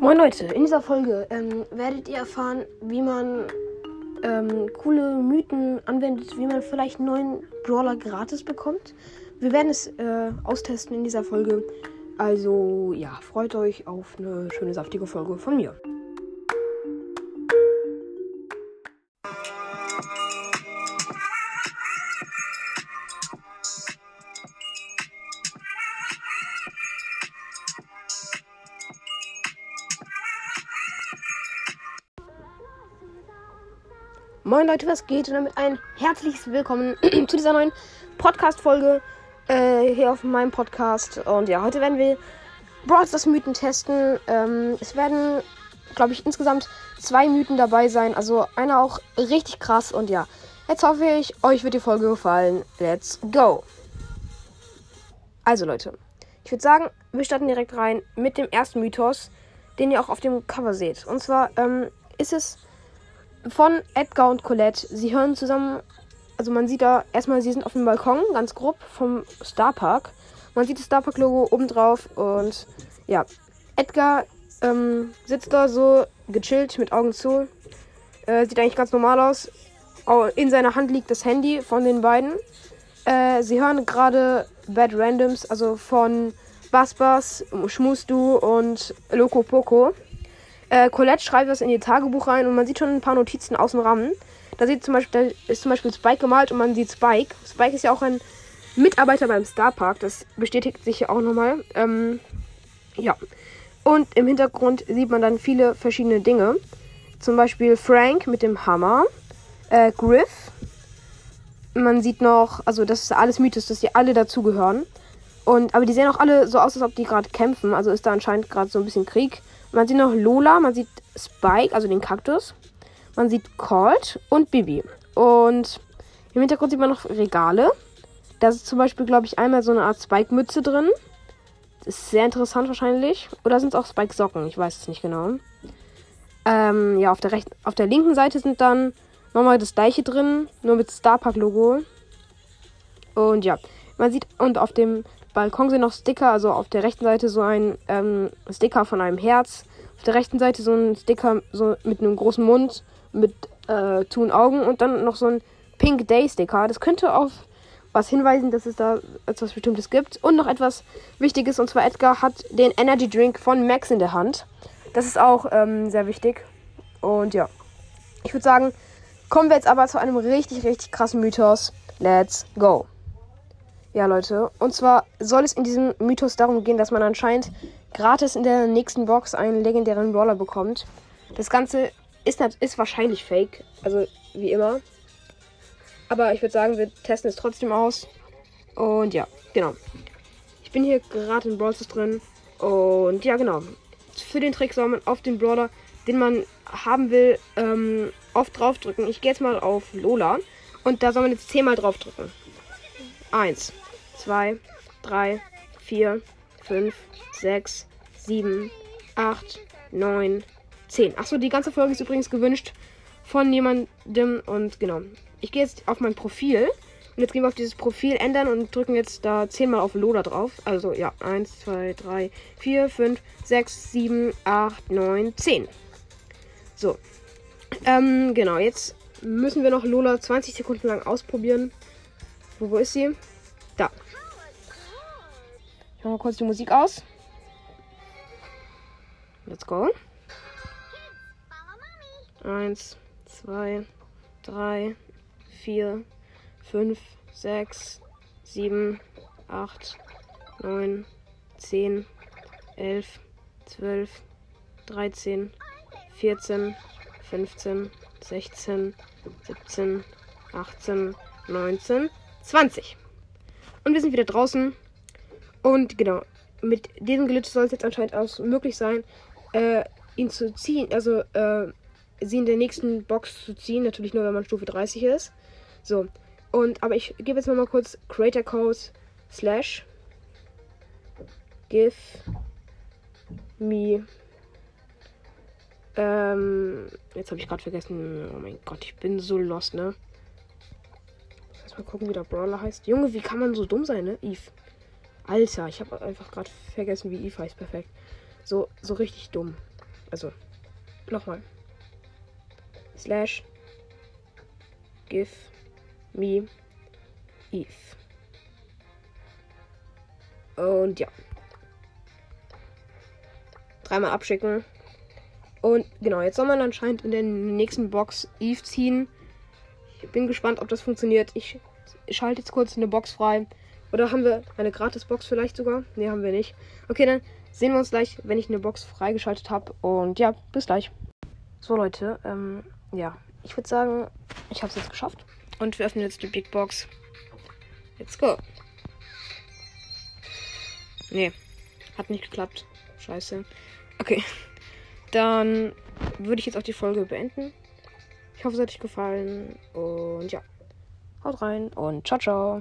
Moin Leute, in dieser Folge ähm, werdet ihr erfahren, wie man ähm, coole Mythen anwendet, wie man vielleicht einen neuen Brawler gratis bekommt. Wir werden es äh, austesten in dieser Folge. Also ja, freut euch auf eine schöne saftige Folge von mir. Moin Leute, was geht? Und damit ein herzliches Willkommen zu dieser neuen Podcast-Folge äh, hier auf meinem Podcast. Und ja, heute werden wir Brawl Stars Mythen testen. Ähm, es werden, glaube ich, insgesamt zwei Mythen dabei sein. Also einer auch richtig krass. Und ja, jetzt hoffe ich, euch wird die Folge gefallen. Let's go! Also Leute, ich würde sagen, wir starten direkt rein mit dem ersten Mythos, den ihr auch auf dem Cover seht. Und zwar ähm, ist es von Edgar und Colette. Sie hören zusammen, also man sieht da erstmal, sie sind auf dem Balkon, ganz grob, vom Starpark. Man sieht das Starpark-Logo oben drauf und ja, Edgar ähm, sitzt da so gechillt mit Augen zu. Äh, sieht eigentlich ganz normal aus. In seiner Hand liegt das Handy von den beiden. Äh, sie hören gerade Bad Randoms, also von Bass Bass, Schmustu und Loco Poco. Äh, Colette schreibt das in ihr Tagebuch rein und man sieht schon ein paar Notizen aus dem Rahmen. Da, sieht zum Beispiel, da ist zum Beispiel Spike gemalt und man sieht Spike. Spike ist ja auch ein Mitarbeiter beim Starpark. Das bestätigt sich ja auch nochmal. Ähm, ja. Und im Hintergrund sieht man dann viele verschiedene Dinge. Zum Beispiel Frank mit dem Hammer. Äh, Griff. Man sieht noch, also das ist alles Mythos, dass die alle dazugehören. Und, aber die sehen auch alle so aus, als ob die gerade kämpfen. Also ist da anscheinend gerade so ein bisschen Krieg. Man sieht noch Lola, man sieht Spike, also den Kaktus. Man sieht Colt und Bibi. Und im Hintergrund sieht man noch Regale. Da ist zum Beispiel, glaube ich, einmal so eine Art Spike-Mütze drin. Das ist sehr interessant wahrscheinlich. Oder sind es auch Spike-Socken? Ich weiß es nicht genau. Ähm, ja, auf der, rechten, auf der linken Seite sind dann nochmal das gleiche drin, nur mit Starpark-Logo. Und ja, man sieht, und auf dem Balkon sind noch Sticker, also auf der rechten Seite so ein ähm, Sticker von einem Herz. Auf der rechten Seite so ein Sticker so mit einem großen Mund, mit äh, tun Augen und dann noch so ein Pink Day Sticker. Das könnte auf was hinweisen, dass es da etwas Bestimmtes gibt. Und noch etwas Wichtiges, und zwar Edgar hat den Energy Drink von Max in der Hand. Das ist auch ähm, sehr wichtig. Und ja, ich würde sagen, kommen wir jetzt aber zu einem richtig, richtig krassen Mythos. Let's go. Ja, Leute. Und zwar soll es in diesem Mythos darum gehen, dass man anscheinend gratis in der nächsten Box einen legendären Brawler bekommt. Das Ganze ist, ist wahrscheinlich fake. Also, wie immer. Aber ich würde sagen, wir testen es trotzdem aus. Und ja, genau. Ich bin hier gerade in Brawlers drin. Und ja, genau. Für den Trick soll man auf den Brawler, den man haben will, ähm, oft draufdrücken. Ich gehe jetzt mal auf Lola. Und da soll man jetzt zehnmal draufdrücken. Eins, zwei, drei, vier, fünf, sechs, sieben, acht, neun, zehn. Achso, die ganze Folge ist übrigens gewünscht von jemandem. Und genau. Ich gehe jetzt auf mein Profil. Und jetzt gehen wir auf dieses Profil ändern und drücken jetzt da zehnmal auf Loader drauf. Also ja, 1, 2, 3, 4, 5, 6, 7, 8, 9, 10. So. Ähm, genau, jetzt müssen wir noch Lola 20 Sekunden lang ausprobieren. Wo, wo ist sie? Da. Ich mache mal kurz die Musik aus. Let's go. Eins, zwei, drei, vier, fünf, sechs, sieben, acht, neun, zehn, elf, zwölf, dreizehn, vierzehn, fünfzehn, sechzehn, siebzehn, achtzehn, neunzehn, zwanzig. Und wir sind wieder draußen. Und genau, mit diesem Glitch soll es jetzt anscheinend auch möglich sein, äh, ihn zu ziehen. Also, äh, sie in der nächsten Box zu ziehen. Natürlich nur, wenn man Stufe 30 ist. So. Und, aber ich gebe jetzt mal, mal kurz Creator Code slash give me ähm, jetzt habe ich gerade vergessen. Oh mein Gott, ich bin so lost, ne? Mal gucken, wie der Brawler heißt. Junge, wie kann man so dumm sein, ne? Eve. Alter, ich habe einfach gerade vergessen, wie Eve heißt. Perfekt. So, so richtig dumm. Also, nochmal. Slash give me Eve. Und ja. Dreimal abschicken. Und genau, jetzt soll man anscheinend in der nächsten Box Eve ziehen. Ich bin gespannt, ob das funktioniert. Ich schalte jetzt kurz eine Box frei. Oder haben wir eine gratis Box vielleicht sogar? Ne, haben wir nicht. Okay, dann sehen wir uns gleich, wenn ich eine Box freigeschaltet habe. Und ja, bis gleich. So Leute, ähm, ja, ich würde sagen, ich habe es jetzt geschafft. Und wir öffnen jetzt die Big Box. Let's go. Nee, hat nicht geklappt. Scheiße. Okay. Dann würde ich jetzt auch die Folge beenden. Ich hoffe, es hat euch gefallen. Und ja. Haut rein und ciao, ciao.